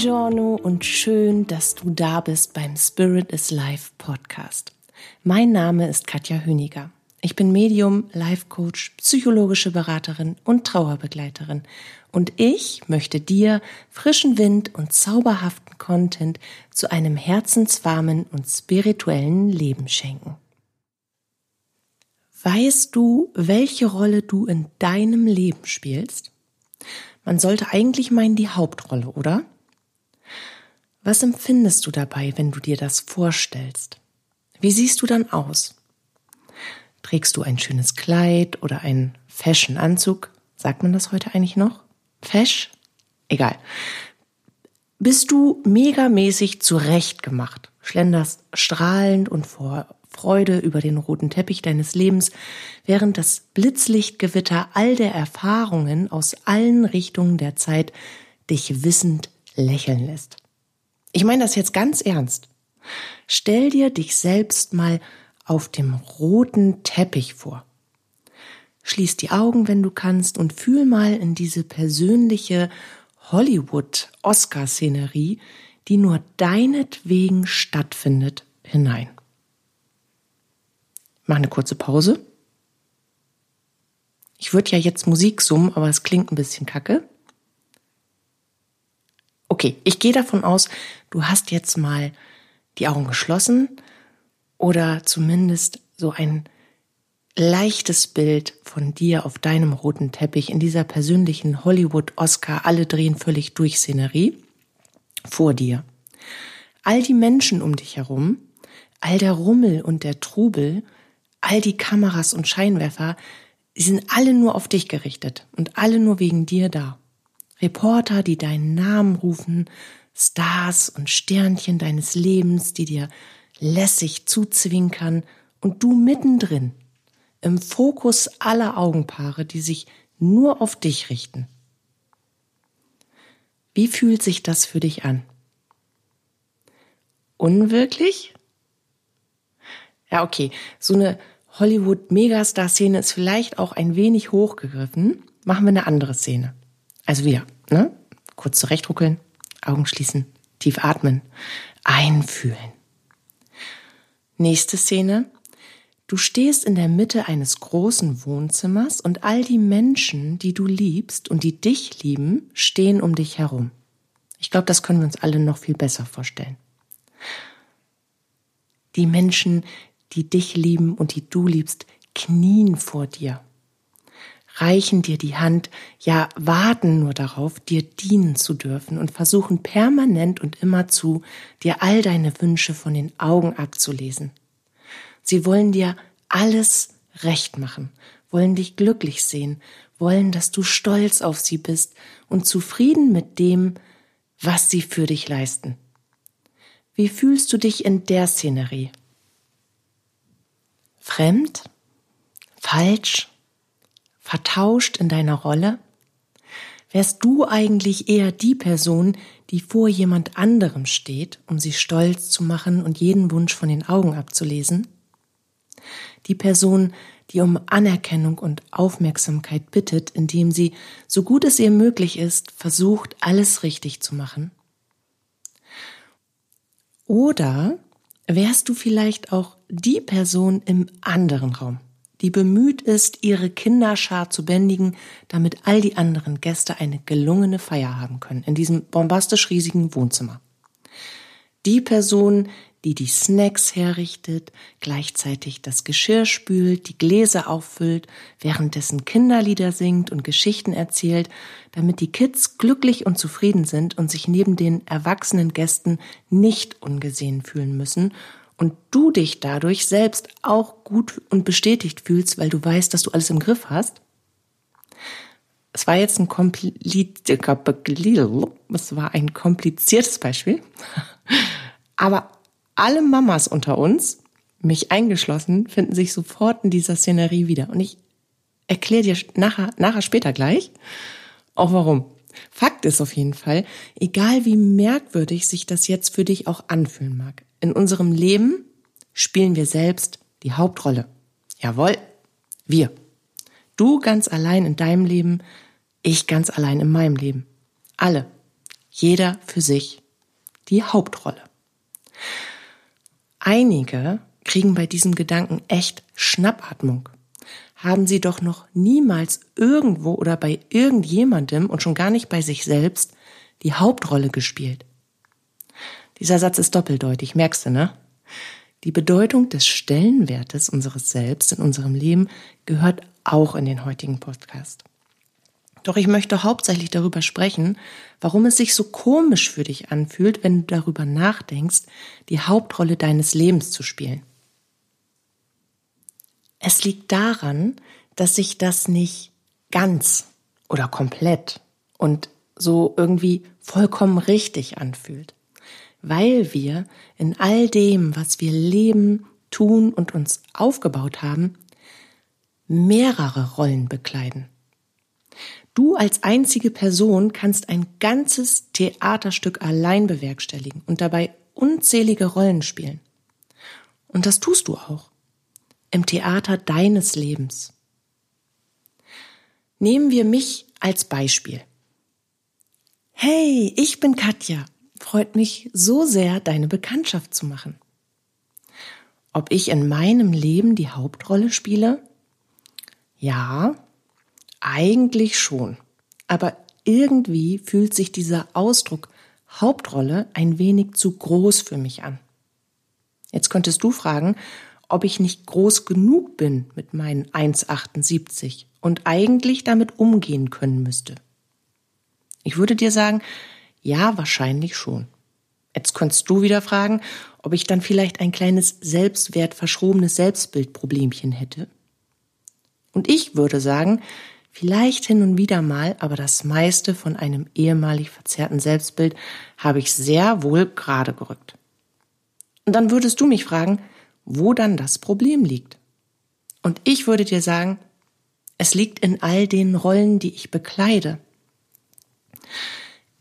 Buongiorno und schön, dass du da bist beim Spirit is Life Podcast. Mein Name ist Katja Höniger. Ich bin Medium, Life Coach, psychologische Beraterin und Trauerbegleiterin. Und ich möchte dir frischen Wind und zauberhaften Content zu einem herzenswarmen und spirituellen Leben schenken. Weißt du, welche Rolle du in deinem Leben spielst? Man sollte eigentlich meinen die Hauptrolle, oder? Was empfindest du dabei, wenn du dir das vorstellst? Wie siehst du dann aus? Trägst du ein schönes Kleid oder einen Fashion-Anzug? Sagt man das heute eigentlich noch? Fesch? Egal. Bist du megamäßig zurechtgemacht, schlenderst strahlend und vor Freude über den roten Teppich deines Lebens, während das Blitzlichtgewitter all der Erfahrungen aus allen Richtungen der Zeit dich wissend lächeln lässt. Ich meine das jetzt ganz ernst. Stell dir dich selbst mal auf dem roten Teppich vor. Schließ die Augen, wenn du kannst, und fühl mal in diese persönliche Hollywood-Oscar-Szenerie, die nur deinetwegen stattfindet, hinein. Mach eine kurze Pause. Ich würde ja jetzt Musik summen, aber es klingt ein bisschen kacke. Okay, ich gehe davon aus, du hast jetzt mal die Augen geschlossen oder zumindest so ein leichtes Bild von dir auf deinem roten Teppich in dieser persönlichen Hollywood-Oscar, alle drehen völlig durch Szenerie vor dir. All die Menschen um dich herum, all der Rummel und der Trubel, all die Kameras und Scheinwerfer, die sind alle nur auf dich gerichtet und alle nur wegen dir da. Reporter, die deinen Namen rufen, Stars und Sternchen deines Lebens, die dir lässig zuzwinkern und du mittendrin, im Fokus aller Augenpaare, die sich nur auf dich richten. Wie fühlt sich das für dich an? Unwirklich? Ja, okay, so eine Hollywood-Megastar-Szene ist vielleicht auch ein wenig hochgegriffen. Machen wir eine andere Szene. Also wieder, ne? Kurz zurechtruckeln, Augen schließen, tief atmen, einfühlen. Nächste Szene. Du stehst in der Mitte eines großen Wohnzimmers und all die Menschen, die du liebst und die dich lieben, stehen um dich herum. Ich glaube, das können wir uns alle noch viel besser vorstellen. Die Menschen, die dich lieben und die du liebst, knien vor dir reichen dir die Hand, ja warten nur darauf, dir dienen zu dürfen und versuchen permanent und immerzu, dir all deine Wünsche von den Augen abzulesen. Sie wollen dir alles recht machen, wollen dich glücklich sehen, wollen, dass du stolz auf sie bist und zufrieden mit dem, was sie für dich leisten. Wie fühlst du dich in der Szenerie? Fremd? Falsch? Vertauscht in deiner Rolle? Wärst du eigentlich eher die Person, die vor jemand anderem steht, um sie stolz zu machen und jeden Wunsch von den Augen abzulesen? Die Person, die um Anerkennung und Aufmerksamkeit bittet, indem sie, so gut es ihr möglich ist, versucht, alles richtig zu machen? Oder wärst du vielleicht auch die Person im anderen Raum? Die bemüht ist, ihre Kinderschar zu bändigen, damit all die anderen Gäste eine gelungene Feier haben können in diesem bombastisch riesigen Wohnzimmer. Die Person, die die Snacks herrichtet, gleichzeitig das Geschirr spült, die Gläser auffüllt, währenddessen Kinderlieder singt und Geschichten erzählt, damit die Kids glücklich und zufrieden sind und sich neben den erwachsenen Gästen nicht ungesehen fühlen müssen und du dich dadurch selbst auch gut und bestätigt fühlst, weil du weißt, dass du alles im Griff hast. Es war jetzt ein, es war ein kompliziertes Beispiel, aber alle Mamas unter uns, mich eingeschlossen, finden sich sofort in dieser Szenerie wieder. Und ich erkläre dir nachher, nachher später gleich auch warum. Fakt ist auf jeden Fall, egal wie merkwürdig sich das jetzt für dich auch anfühlen mag, in unserem Leben spielen wir selbst die Hauptrolle. Jawohl, wir. Du ganz allein in deinem Leben, ich ganz allein in meinem Leben. Alle. Jeder für sich die Hauptrolle. Einige kriegen bei diesem Gedanken echt Schnappatmung. Haben sie doch noch niemals irgendwo oder bei irgendjemandem und schon gar nicht bei sich selbst die Hauptrolle gespielt. Dieser Satz ist doppeldeutig, merkst du, ne? Die Bedeutung des Stellenwertes unseres Selbst in unserem Leben gehört auch in den heutigen Podcast. Doch ich möchte hauptsächlich darüber sprechen, warum es sich so komisch für dich anfühlt, wenn du darüber nachdenkst, die Hauptrolle deines Lebens zu spielen. Es liegt daran, dass sich das nicht ganz oder komplett und so irgendwie vollkommen richtig anfühlt, weil wir in all dem, was wir leben, tun und uns aufgebaut haben, mehrere Rollen bekleiden. Du als einzige Person kannst ein ganzes Theaterstück allein bewerkstelligen und dabei unzählige Rollen spielen. Und das tust du auch im Theater deines Lebens. Nehmen wir mich als Beispiel. Hey, ich bin Katja. Freut mich so sehr, deine Bekanntschaft zu machen. Ob ich in meinem Leben die Hauptrolle spiele? Ja, eigentlich schon. Aber irgendwie fühlt sich dieser Ausdruck Hauptrolle ein wenig zu groß für mich an. Jetzt könntest du fragen, ob ich nicht groß genug bin mit meinen 1,78 und eigentlich damit umgehen können müsste. Ich würde dir sagen, ja, wahrscheinlich schon. Jetzt könntest du wieder fragen, ob ich dann vielleicht ein kleines selbstwertverschrobenes Selbstbildproblemchen hätte. Und ich würde sagen, vielleicht hin und wieder mal, aber das meiste von einem ehemalig verzerrten Selbstbild habe ich sehr wohl gerade gerückt. Und dann würdest du mich fragen, wo dann das Problem liegt. Und ich würde dir sagen, es liegt in all den Rollen, die ich bekleide.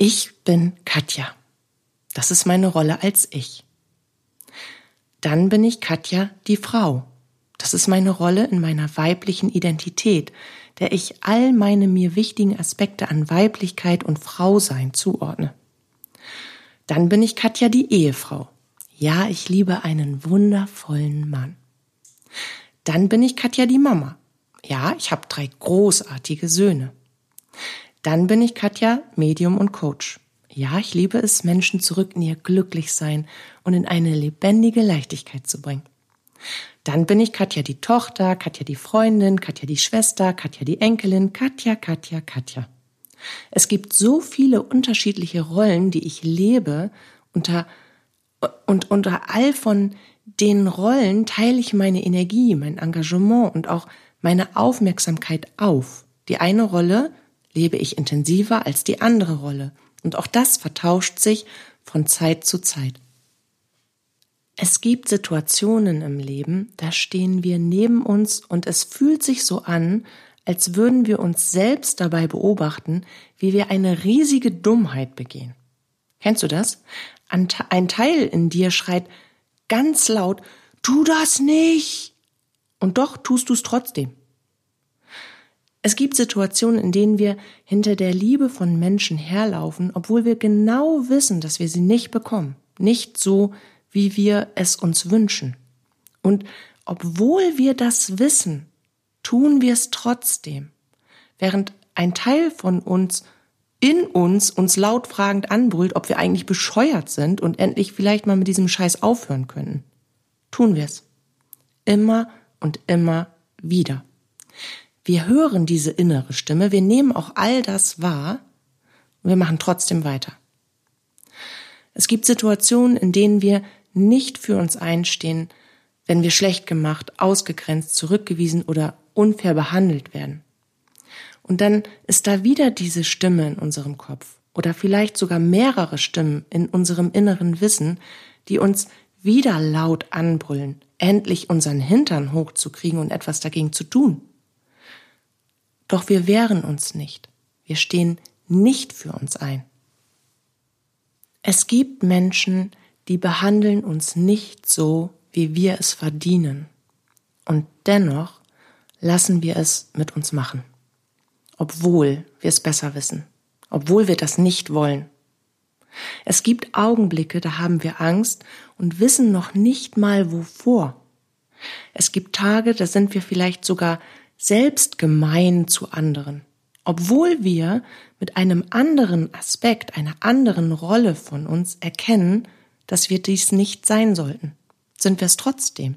Ich bin Katja. Das ist meine Rolle als ich. Dann bin ich Katja, die Frau. Das ist meine Rolle in meiner weiblichen Identität, der ich all meine mir wichtigen Aspekte an Weiblichkeit und Frausein zuordne. Dann bin ich Katja, die Ehefrau. Ja, ich liebe einen wundervollen Mann. Dann bin ich Katja die Mama. Ja, ich habe drei großartige Söhne. Dann bin ich Katja Medium und Coach. Ja, ich liebe es, Menschen zurück in ihr Glücklichsein und in eine lebendige Leichtigkeit zu bringen. Dann bin ich Katja die Tochter, Katja die Freundin, Katja die Schwester, Katja die Enkelin, Katja, Katja, Katja. Es gibt so viele unterschiedliche Rollen, die ich lebe unter und unter all von den Rollen teile ich meine Energie, mein Engagement und auch meine Aufmerksamkeit auf. Die eine Rolle lebe ich intensiver als die andere Rolle. Und auch das vertauscht sich von Zeit zu Zeit. Es gibt Situationen im Leben, da stehen wir neben uns und es fühlt sich so an, als würden wir uns selbst dabei beobachten, wie wir eine riesige Dummheit begehen. Kennst du das? Ein Teil in dir schreit ganz laut, tu das nicht. Und doch tust du es trotzdem. Es gibt Situationen, in denen wir hinter der Liebe von Menschen herlaufen, obwohl wir genau wissen, dass wir sie nicht bekommen. Nicht so, wie wir es uns wünschen. Und obwohl wir das wissen, tun wir es trotzdem. Während ein Teil von uns in uns uns laut fragend anbrüllt, ob wir eigentlich bescheuert sind und endlich vielleicht mal mit diesem Scheiß aufhören können. Tun wir es. Immer und immer wieder. Wir hören diese innere Stimme, wir nehmen auch all das wahr und wir machen trotzdem weiter. Es gibt Situationen, in denen wir nicht für uns einstehen, wenn wir schlecht gemacht, ausgegrenzt, zurückgewiesen oder unfair behandelt werden. Und dann ist da wieder diese Stimme in unserem Kopf oder vielleicht sogar mehrere Stimmen in unserem inneren Wissen, die uns wieder laut anbrüllen, endlich unseren Hintern hochzukriegen und etwas dagegen zu tun. Doch wir wehren uns nicht. Wir stehen nicht für uns ein. Es gibt Menschen, die behandeln uns nicht so, wie wir es verdienen. Und dennoch lassen wir es mit uns machen obwohl wir es besser wissen, obwohl wir das nicht wollen. Es gibt Augenblicke, da haben wir Angst und wissen noch nicht mal wovor. Es gibt Tage, da sind wir vielleicht sogar selbst gemein zu anderen, obwohl wir mit einem anderen Aspekt, einer anderen Rolle von uns erkennen, dass wir dies nicht sein sollten. Sind wir es trotzdem?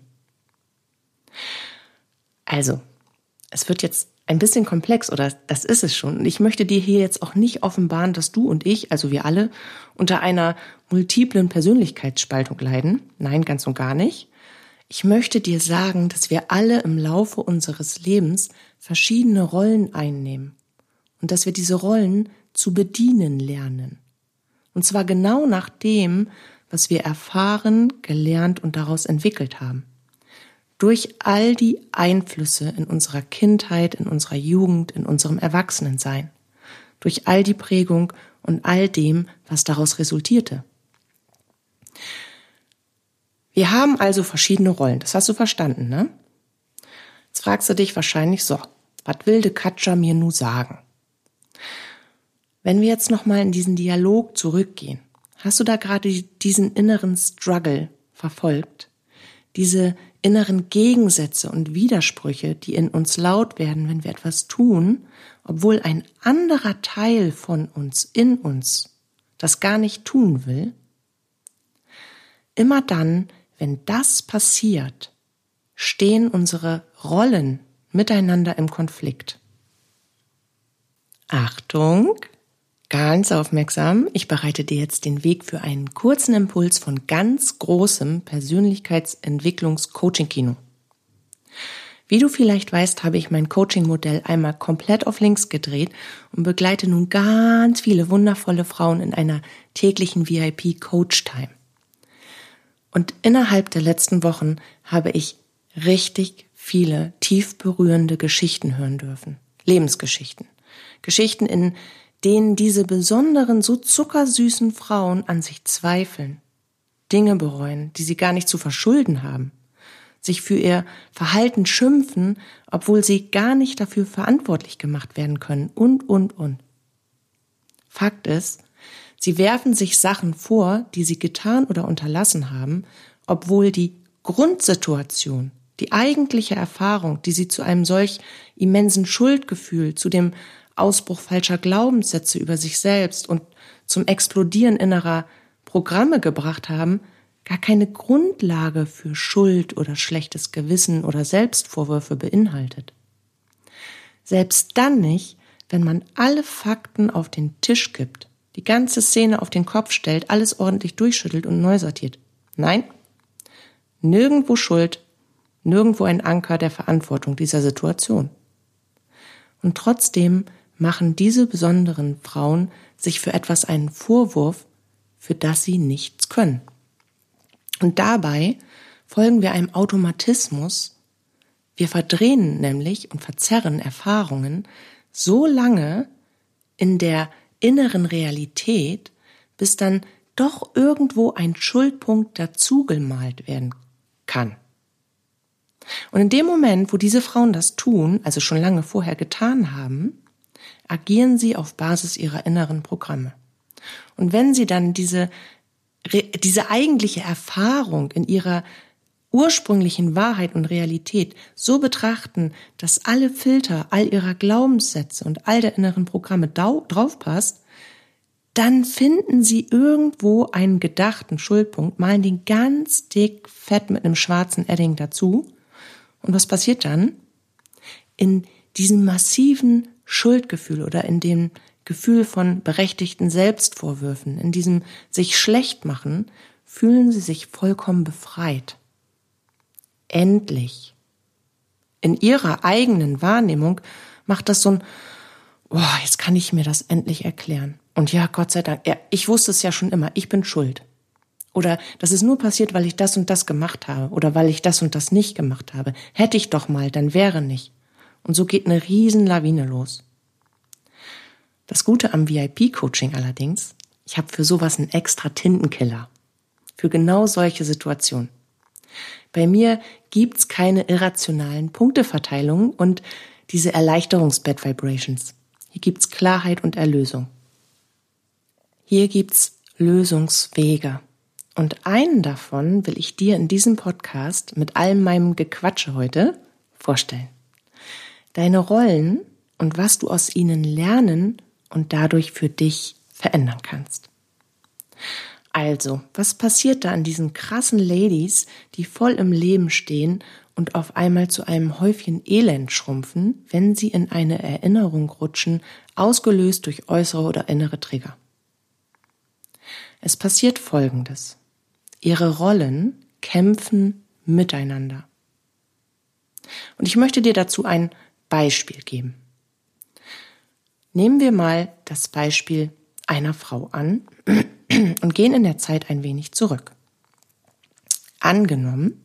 Also, es wird jetzt ein bisschen komplex oder das ist es schon. Und ich möchte dir hier jetzt auch nicht offenbaren, dass du und ich, also wir alle, unter einer multiplen Persönlichkeitsspaltung leiden. Nein, ganz und gar nicht. Ich möchte dir sagen, dass wir alle im Laufe unseres Lebens verschiedene Rollen einnehmen und dass wir diese Rollen zu bedienen lernen. Und zwar genau nach dem, was wir erfahren, gelernt und daraus entwickelt haben durch all die Einflüsse in unserer Kindheit, in unserer Jugend, in unserem Erwachsenensein, durch all die Prägung und all dem, was daraus resultierte. Wir haben also verschiedene Rollen, das hast du verstanden, ne? Jetzt fragst du dich wahrscheinlich so, was will de Katja mir nu sagen? Wenn wir jetzt nochmal in diesen Dialog zurückgehen, hast du da gerade diesen inneren Struggle verfolgt? Diese inneren Gegensätze und Widersprüche, die in uns laut werden, wenn wir etwas tun, obwohl ein anderer Teil von uns, in uns, das gar nicht tun will, immer dann, wenn das passiert, stehen unsere Rollen miteinander im Konflikt. Achtung, Ganz aufmerksam. Ich bereite dir jetzt den Weg für einen kurzen Impuls von ganz großem Persönlichkeitsentwicklungs-Coaching-Kino. Wie du vielleicht weißt, habe ich mein Coaching-Modell einmal komplett auf links gedreht und begleite nun ganz viele wundervolle Frauen in einer täglichen VIP-Coach-Time. Und innerhalb der letzten Wochen habe ich richtig viele tief berührende Geschichten hören dürfen. Lebensgeschichten. Geschichten, in denen diese besonderen, so zuckersüßen Frauen an sich zweifeln, Dinge bereuen, die sie gar nicht zu verschulden haben, sich für ihr Verhalten schimpfen, obwohl sie gar nicht dafür verantwortlich gemacht werden können und, und, und. Fakt ist, sie werfen sich Sachen vor, die sie getan oder unterlassen haben, obwohl die Grundsituation, die eigentliche Erfahrung, die sie zu einem solch immensen Schuldgefühl, zu dem Ausbruch falscher Glaubenssätze über sich selbst und zum Explodieren innerer Programme gebracht haben, gar keine Grundlage für Schuld oder schlechtes Gewissen oder Selbstvorwürfe beinhaltet. Selbst dann nicht, wenn man alle Fakten auf den Tisch kippt, die ganze Szene auf den Kopf stellt, alles ordentlich durchschüttelt und neu sortiert. Nein, nirgendwo Schuld, nirgendwo ein Anker der Verantwortung dieser Situation. Und trotzdem machen diese besonderen Frauen sich für etwas einen Vorwurf, für das sie nichts können. Und dabei folgen wir einem Automatismus. Wir verdrehen nämlich und verzerren Erfahrungen so lange in der inneren Realität, bis dann doch irgendwo ein Schuldpunkt dazugemalt werden kann. Und in dem Moment, wo diese Frauen das tun, also schon lange vorher getan haben, agieren sie auf Basis ihrer inneren Programme. Und wenn sie dann diese, diese eigentliche Erfahrung in ihrer ursprünglichen Wahrheit und Realität so betrachten, dass alle Filter all ihrer Glaubenssätze und all der inneren Programme draufpasst, dann finden sie irgendwo einen gedachten Schuldpunkt, malen den ganz dick fett mit einem schwarzen Edding dazu. Und was passiert dann? In diesen massiven Schuldgefühl oder in dem Gefühl von berechtigten Selbstvorwürfen, in diesem sich schlecht machen, fühlen sie sich vollkommen befreit. Endlich. In ihrer eigenen Wahrnehmung macht das so ein, oh, jetzt kann ich mir das endlich erklären. Und ja, Gott sei Dank, ich wusste es ja schon immer, ich bin schuld. Oder das ist nur passiert, weil ich das und das gemacht habe oder weil ich das und das nicht gemacht habe. Hätte ich doch mal, dann wäre nicht. Und so geht eine Riesenlawine los. Das Gute am VIP-Coaching allerdings, ich habe für sowas einen extra Tintenkiller. Für genau solche Situationen. Bei mir gibt's keine irrationalen Punkteverteilungen und diese Erleichterungsbed Vibrations. Hier gibt's Klarheit und Erlösung. Hier gibt's Lösungswege. Und einen davon will ich dir in diesem Podcast mit all meinem Gequatsche heute vorstellen. Deine Rollen und was du aus ihnen lernen und dadurch für dich verändern kannst. Also, was passiert da an diesen krassen Ladies, die voll im Leben stehen und auf einmal zu einem Häufchen Elend schrumpfen, wenn sie in eine Erinnerung rutschen, ausgelöst durch äußere oder innere Trigger? Es passiert Folgendes. Ihre Rollen kämpfen miteinander. Und ich möchte dir dazu ein Beispiel geben. Nehmen wir mal das Beispiel einer Frau an und gehen in der Zeit ein wenig zurück. Angenommen,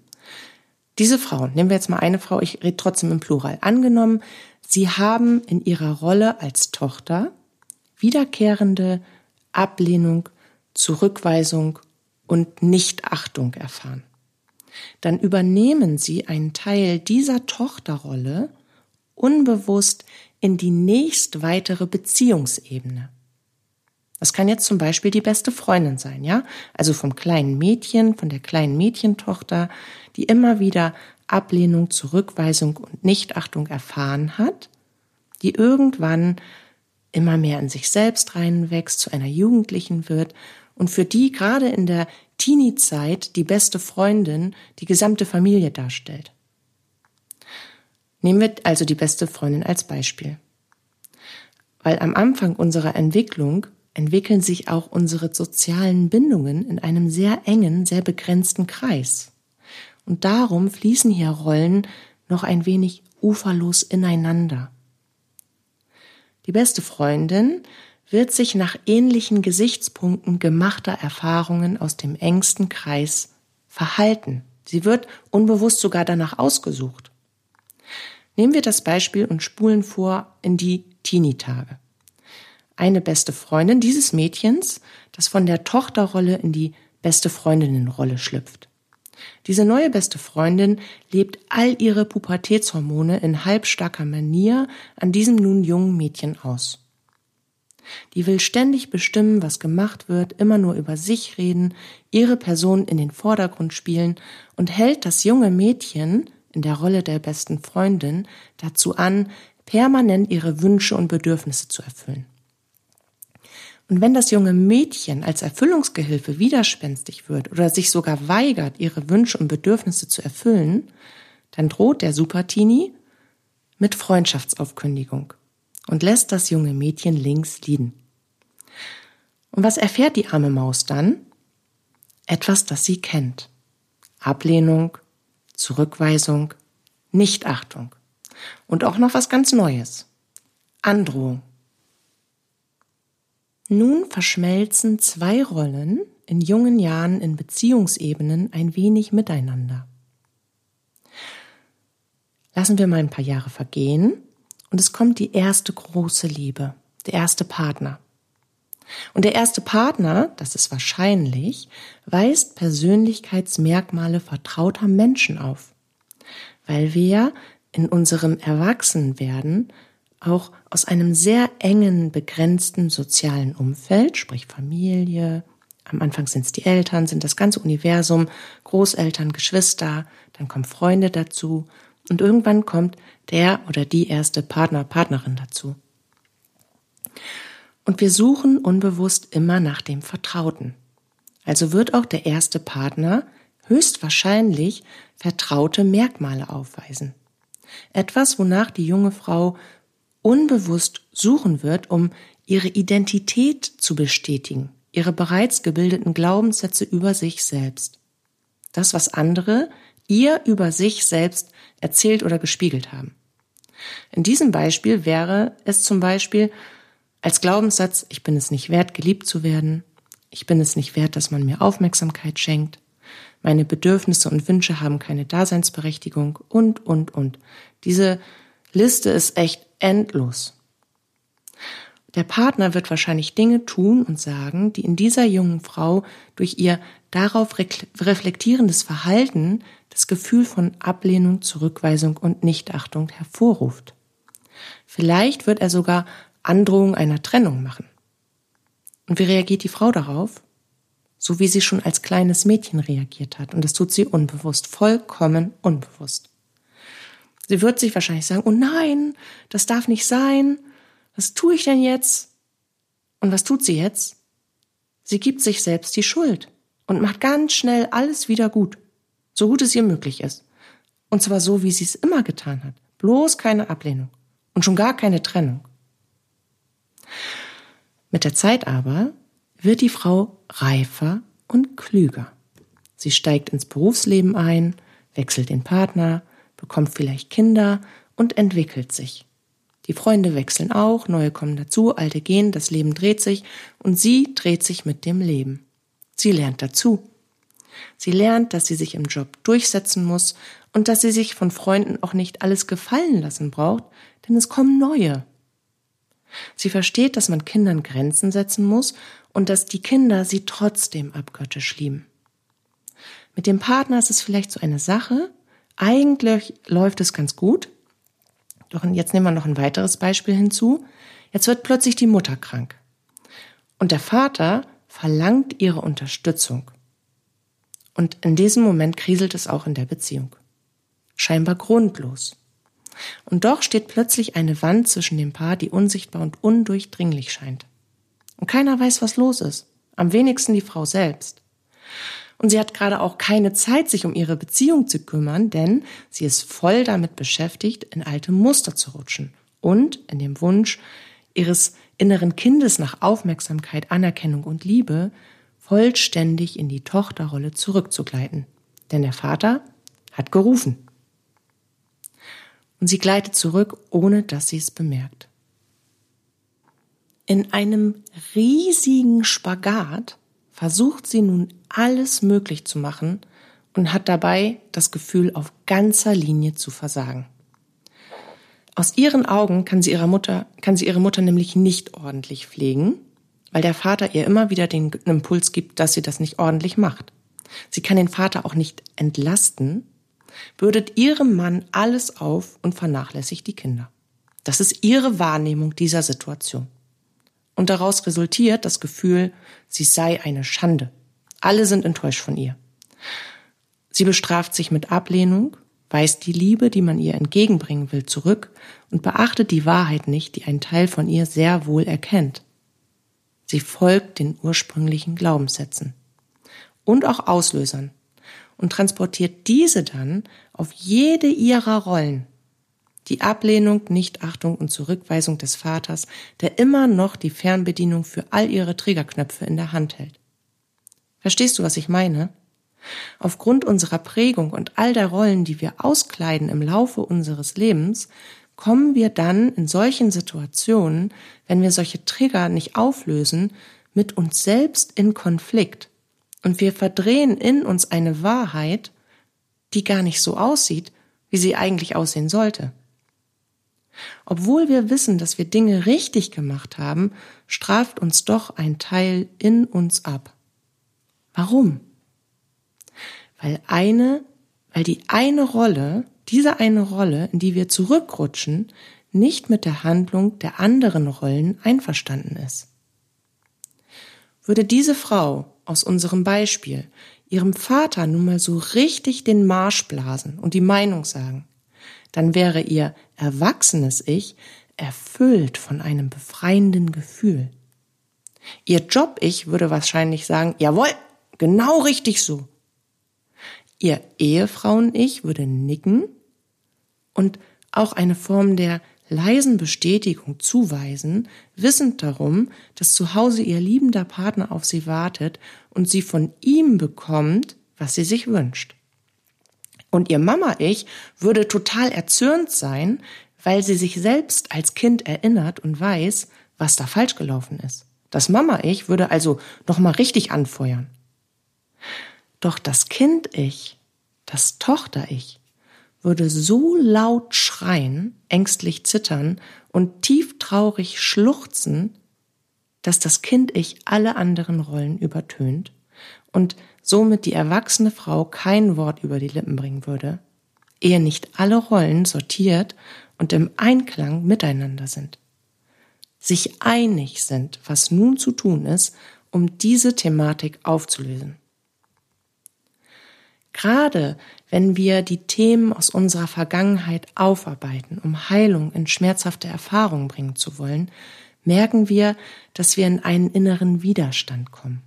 diese Frau, nehmen wir jetzt mal eine Frau, ich rede trotzdem im Plural, angenommen, sie haben in ihrer Rolle als Tochter wiederkehrende Ablehnung, Zurückweisung und Nichtachtung erfahren. Dann übernehmen sie einen Teil dieser Tochterrolle unbewusst in die nächst weitere Beziehungsebene. Das kann jetzt zum Beispiel die beste Freundin sein, ja? Also vom kleinen Mädchen, von der kleinen Mädchentochter, die immer wieder Ablehnung, Zurückweisung und Nichtachtung erfahren hat, die irgendwann immer mehr in sich selbst reinwächst, zu einer Jugendlichen wird und für die gerade in der Teenie-Zeit die beste Freundin die gesamte Familie darstellt. Nehmen wir also die beste Freundin als Beispiel. Weil am Anfang unserer Entwicklung entwickeln sich auch unsere sozialen Bindungen in einem sehr engen, sehr begrenzten Kreis. Und darum fließen hier Rollen noch ein wenig uferlos ineinander. Die beste Freundin wird sich nach ähnlichen Gesichtspunkten gemachter Erfahrungen aus dem engsten Kreis verhalten. Sie wird unbewusst sogar danach ausgesucht. Nehmen wir das Beispiel und spulen vor in die Teenie-Tage. Eine beste Freundin dieses Mädchens, das von der Tochterrolle in die beste Freundinnenrolle schlüpft. Diese neue beste Freundin lebt all ihre Pubertätshormone in halbstarker Manier an diesem nun jungen Mädchen aus. Die will ständig bestimmen, was gemacht wird, immer nur über sich reden, ihre Person in den Vordergrund spielen und hält das junge Mädchen in der Rolle der besten Freundin dazu an, permanent ihre Wünsche und Bedürfnisse zu erfüllen. Und wenn das junge Mädchen als Erfüllungsgehilfe widerspenstig wird oder sich sogar weigert, ihre Wünsche und Bedürfnisse zu erfüllen, dann droht der Supertini mit Freundschaftsaufkündigung und lässt das junge Mädchen links liegen. Und was erfährt die arme Maus dann? Etwas, das sie kennt. Ablehnung, Zurückweisung, Nichtachtung. Und auch noch was ganz Neues. Androhung. Nun verschmelzen zwei Rollen in jungen Jahren in Beziehungsebenen ein wenig miteinander. Lassen wir mal ein paar Jahre vergehen und es kommt die erste große Liebe, der erste Partner. Und der erste Partner, das ist wahrscheinlich, weist Persönlichkeitsmerkmale vertrauter Menschen auf, weil wir in unserem Erwachsenwerden auch aus einem sehr engen, begrenzten sozialen Umfeld, sprich Familie, am Anfang sind es die Eltern, sind das ganze Universum, Großeltern, Geschwister, dann kommen Freunde dazu und irgendwann kommt der oder die erste Partner, Partnerin dazu. Und wir suchen unbewusst immer nach dem Vertrauten. Also wird auch der erste Partner höchstwahrscheinlich vertraute Merkmale aufweisen. Etwas, wonach die junge Frau unbewusst suchen wird, um ihre Identität zu bestätigen, ihre bereits gebildeten Glaubenssätze über sich selbst. Das, was andere ihr über sich selbst erzählt oder gespiegelt haben. In diesem Beispiel wäre es zum Beispiel, als Glaubenssatz, ich bin es nicht wert, geliebt zu werden, ich bin es nicht wert, dass man mir Aufmerksamkeit schenkt, meine Bedürfnisse und Wünsche haben keine Daseinsberechtigung und, und, und. Diese Liste ist echt endlos. Der Partner wird wahrscheinlich Dinge tun und sagen, die in dieser jungen Frau durch ihr darauf reflektierendes Verhalten das Gefühl von Ablehnung, Zurückweisung und Nichtachtung hervorruft. Vielleicht wird er sogar Androhung einer Trennung machen. Und wie reagiert die Frau darauf? so wie sie schon als kleines Mädchen reagiert hat. Und das tut sie unbewusst, vollkommen unbewusst. Sie wird sich wahrscheinlich sagen, oh nein, das darf nicht sein. Was tue ich denn jetzt? Und was tut sie jetzt? Sie gibt sich selbst die Schuld und macht ganz schnell alles wieder gut, so gut es ihr möglich ist. Und zwar so, wie sie es immer getan hat. Bloß keine Ablehnung und schon gar keine Trennung. Mit der Zeit aber wird die Frau reifer und klüger. Sie steigt ins Berufsleben ein, wechselt den Partner, bekommt vielleicht Kinder und entwickelt sich. Die Freunde wechseln auch, neue kommen dazu, alte gehen, das Leben dreht sich und sie dreht sich mit dem Leben. Sie lernt dazu. Sie lernt, dass sie sich im Job durchsetzen muss und dass sie sich von Freunden auch nicht alles gefallen lassen braucht, denn es kommen neue. Sie versteht, dass man Kindern Grenzen setzen muss und dass die Kinder sie trotzdem abgöttisch lieben. Mit dem Partner ist es vielleicht so eine Sache, eigentlich läuft es ganz gut, doch jetzt nehmen wir noch ein weiteres Beispiel hinzu. Jetzt wird plötzlich die Mutter krank. Und der Vater verlangt ihre Unterstützung. Und in diesem Moment kriselt es auch in der Beziehung. Scheinbar grundlos. Und doch steht plötzlich eine Wand zwischen dem Paar, die unsichtbar und undurchdringlich scheint. Und keiner weiß, was los ist. Am wenigsten die Frau selbst. Und sie hat gerade auch keine Zeit, sich um ihre Beziehung zu kümmern, denn sie ist voll damit beschäftigt, in alte Muster zu rutschen und in dem Wunsch ihres inneren Kindes nach Aufmerksamkeit, Anerkennung und Liebe vollständig in die Tochterrolle zurückzugleiten. Denn der Vater hat gerufen. Und sie gleitet zurück, ohne dass sie es bemerkt. In einem riesigen Spagat versucht sie nun alles möglich zu machen und hat dabei das Gefühl, auf ganzer Linie zu versagen. Aus ihren Augen kann sie ihrer Mutter, kann sie ihre Mutter nämlich nicht ordentlich pflegen, weil der Vater ihr immer wieder den Impuls gibt, dass sie das nicht ordentlich macht. Sie kann den Vater auch nicht entlasten, bürdet ihrem Mann alles auf und vernachlässigt die Kinder. Das ist ihre Wahrnehmung dieser Situation. Und daraus resultiert das Gefühl, sie sei eine Schande. Alle sind enttäuscht von ihr. Sie bestraft sich mit Ablehnung, weist die Liebe, die man ihr entgegenbringen will, zurück und beachtet die Wahrheit nicht, die ein Teil von ihr sehr wohl erkennt. Sie folgt den ursprünglichen Glaubenssätzen und auch Auslösern und transportiert diese dann auf jede ihrer Rollen, die Ablehnung, Nichtachtung und Zurückweisung des Vaters, der immer noch die Fernbedienung für all ihre Triggerknöpfe in der Hand hält. Verstehst du, was ich meine? Aufgrund unserer Prägung und all der Rollen, die wir auskleiden im Laufe unseres Lebens, kommen wir dann in solchen Situationen, wenn wir solche Trigger nicht auflösen, mit uns selbst in Konflikt. Und wir verdrehen in uns eine Wahrheit, die gar nicht so aussieht, wie sie eigentlich aussehen sollte. Obwohl wir wissen, dass wir Dinge richtig gemacht haben, straft uns doch ein Teil in uns ab. Warum? Weil eine, weil die eine Rolle, diese eine Rolle, in die wir zurückrutschen, nicht mit der Handlung der anderen Rollen einverstanden ist. Würde diese Frau aus unserem Beispiel ihrem Vater nun mal so richtig den Marsch blasen und die Meinung sagen, dann wäre ihr erwachsenes Ich erfüllt von einem befreienden Gefühl. Ihr Job-Ich würde wahrscheinlich sagen, jawohl, genau richtig so. Ihr Ehefrauen-Ich würde nicken und auch eine Form der leisen Bestätigung zuweisen, wissend darum, dass zu Hause ihr liebender Partner auf sie wartet und sie von ihm bekommt, was sie sich wünscht. Und ihr Mama-Ich würde total erzürnt sein, weil sie sich selbst als Kind erinnert und weiß, was da falsch gelaufen ist. Das Mama-Ich würde also nochmal richtig anfeuern. Doch das Kind-Ich, das Tochter-Ich, würde so laut schreien, ängstlich zittern und tief traurig schluchzen, dass das Kind-Ich alle anderen Rollen übertönt und somit die erwachsene Frau kein Wort über die Lippen bringen würde, ehe nicht alle Rollen sortiert und im Einklang miteinander sind, sich einig sind, was nun zu tun ist um diese Thematik aufzulösen. Gerade wenn wir die Themen aus unserer Vergangenheit aufarbeiten, um Heilung in schmerzhafte Erfahrungen bringen zu wollen, merken wir, dass wir in einen inneren Widerstand kommen.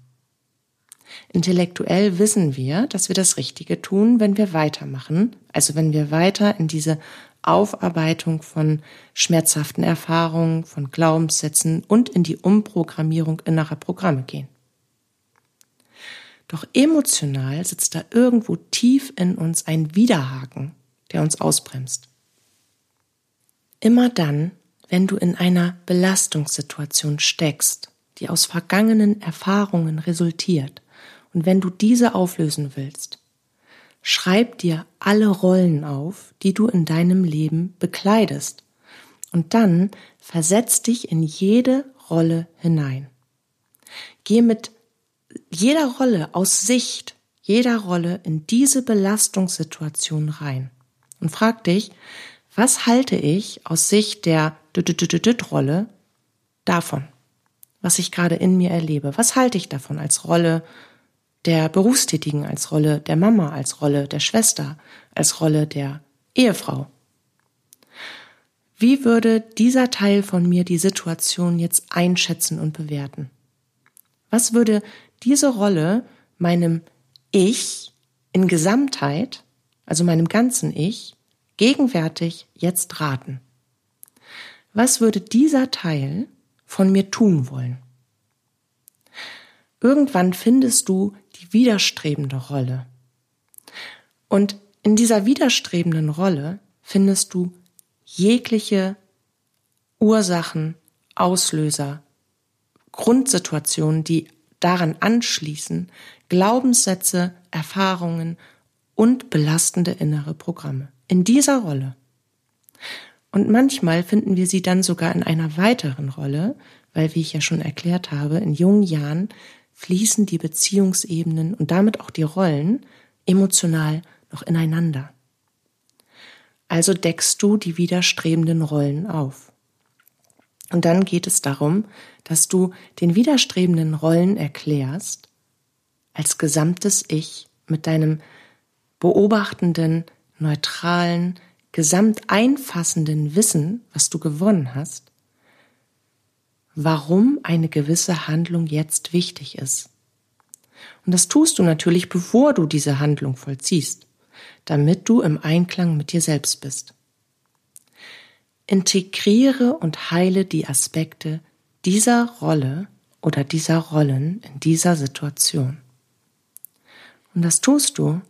Intellektuell wissen wir, dass wir das Richtige tun, wenn wir weitermachen, also wenn wir weiter in diese Aufarbeitung von schmerzhaften Erfahrungen, von Glaubenssätzen und in die Umprogrammierung innerer Programme gehen. Doch emotional sitzt da irgendwo tief in uns ein Widerhaken, der uns ausbremst. Immer dann, wenn du in einer Belastungssituation steckst, die aus vergangenen Erfahrungen resultiert, und wenn du diese auflösen willst, schreib dir alle Rollen auf, die du in deinem Leben bekleidest, und dann versetz dich in jede Rolle hinein. Geh mit jeder Rolle aus Sicht jeder Rolle in diese Belastungssituation rein und frag dich, was halte ich aus Sicht der Rolle davon, was ich gerade in mir erlebe? Was halte ich davon als Rolle der Berufstätigen, als Rolle der Mama, als Rolle der Schwester, als Rolle der Ehefrau? Wie würde dieser Teil von mir die Situation jetzt einschätzen und bewerten? Was würde diese Rolle meinem Ich in Gesamtheit, also meinem ganzen Ich, gegenwärtig jetzt raten? Was würde dieser Teil von mir tun wollen? Irgendwann findest du die widerstrebende Rolle. Und in dieser widerstrebenden Rolle findest du jegliche Ursachen, Auslöser, Grundsituationen, die daran anschließen Glaubenssätze, Erfahrungen und belastende innere Programme. In dieser Rolle. Und manchmal finden wir sie dann sogar in einer weiteren Rolle, weil, wie ich ja schon erklärt habe, in jungen Jahren fließen die Beziehungsebenen und damit auch die Rollen emotional noch ineinander. Also deckst du die widerstrebenden Rollen auf. Und dann geht es darum, dass du den widerstrebenden Rollen erklärst, als gesamtes Ich mit deinem beobachtenden, neutralen, gesamteinfassenden Wissen, was du gewonnen hast, warum eine gewisse Handlung jetzt wichtig ist. Und das tust du natürlich, bevor du diese Handlung vollziehst, damit du im Einklang mit dir selbst bist. Integriere und heile die Aspekte dieser Rolle oder dieser Rollen in dieser Situation. Und das tust du,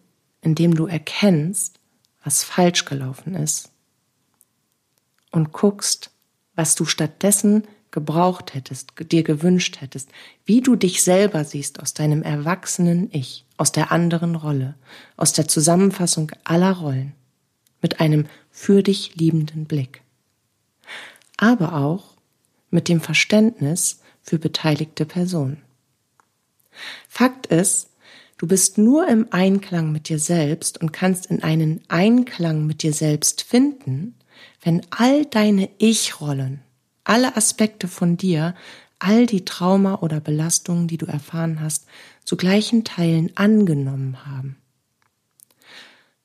indem du erkennst, was falsch gelaufen ist und guckst, was du stattdessen gebraucht hättest, dir gewünscht hättest, wie du dich selber siehst aus deinem erwachsenen Ich, aus der anderen Rolle, aus der Zusammenfassung aller Rollen, mit einem für dich liebenden Blick aber auch mit dem Verständnis für beteiligte Personen. Fakt ist, du bist nur im Einklang mit dir selbst und kannst in einen Einklang mit dir selbst finden, wenn all deine Ich-Rollen, alle Aspekte von dir, all die Trauma oder Belastungen, die du erfahren hast, zu gleichen Teilen angenommen haben.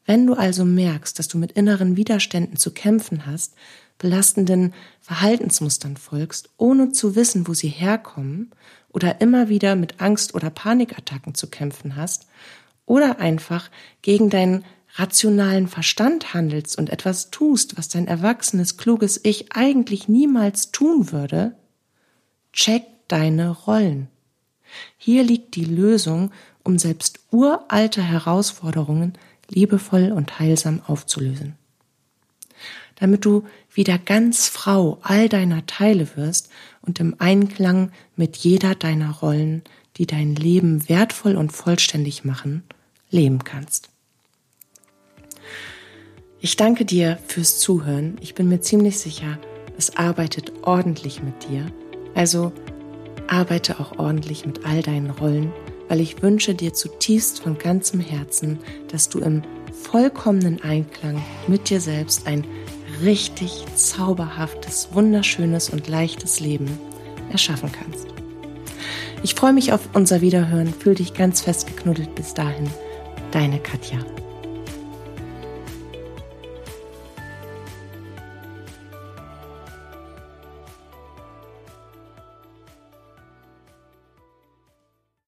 Wenn du also merkst, dass du mit inneren Widerständen zu kämpfen hast, belastenden Verhaltensmustern folgst, ohne zu wissen, wo sie herkommen, oder immer wieder mit Angst oder Panikattacken zu kämpfen hast, oder einfach gegen deinen rationalen Verstand handelst und etwas tust, was dein erwachsenes, kluges Ich eigentlich niemals tun würde, check deine Rollen. Hier liegt die Lösung, um selbst uralte Herausforderungen liebevoll und heilsam aufzulösen damit du wieder ganz Frau all deiner Teile wirst und im Einklang mit jeder deiner Rollen, die dein Leben wertvoll und vollständig machen, leben kannst. Ich danke dir fürs Zuhören. Ich bin mir ziemlich sicher, es arbeitet ordentlich mit dir. Also arbeite auch ordentlich mit all deinen Rollen, weil ich wünsche dir zutiefst von ganzem Herzen, dass du im vollkommenen Einklang mit dir selbst ein richtig zauberhaftes, wunderschönes und leichtes Leben erschaffen kannst. Ich freue mich auf unser Wiederhören. Fühl dich ganz fest geknuddelt bis dahin. Deine Katja.